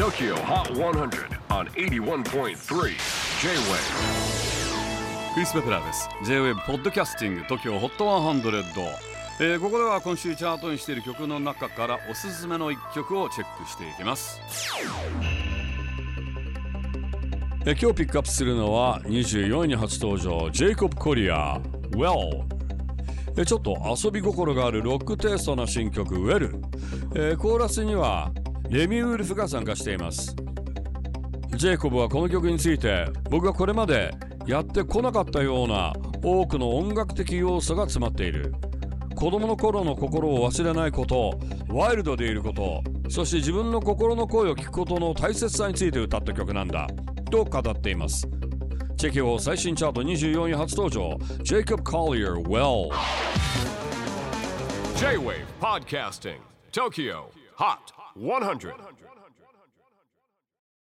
TOKYO HOT 100 on 81.3 J-WAVE クリス・ベプラーです。J-WAVE ポッドキャスティング TOKYO HOT 100、えーここでは今週チャートにしている曲の中からおすすめの一曲をチェックしていきます。えー今日ピックアップするのは24位に初登場ジェイコブ・コリア Well えちょっと遊び心があるロックテイストな新曲 Well、えーコーラスにはレミウルフが参加しています。ジェイコブはこの曲について僕がこれまでやってこなかったような多くの音楽的要素が詰まっている。子供の頃の心を忘れないことワイルドでいることそして自分の心の声を聞くことの大切さについて歌った曲なんだと語っています。チェキホ最新チャート24位初登場ジェイコブ・コリア Well J-WAVE PODCASTING TOKYO. HOT 100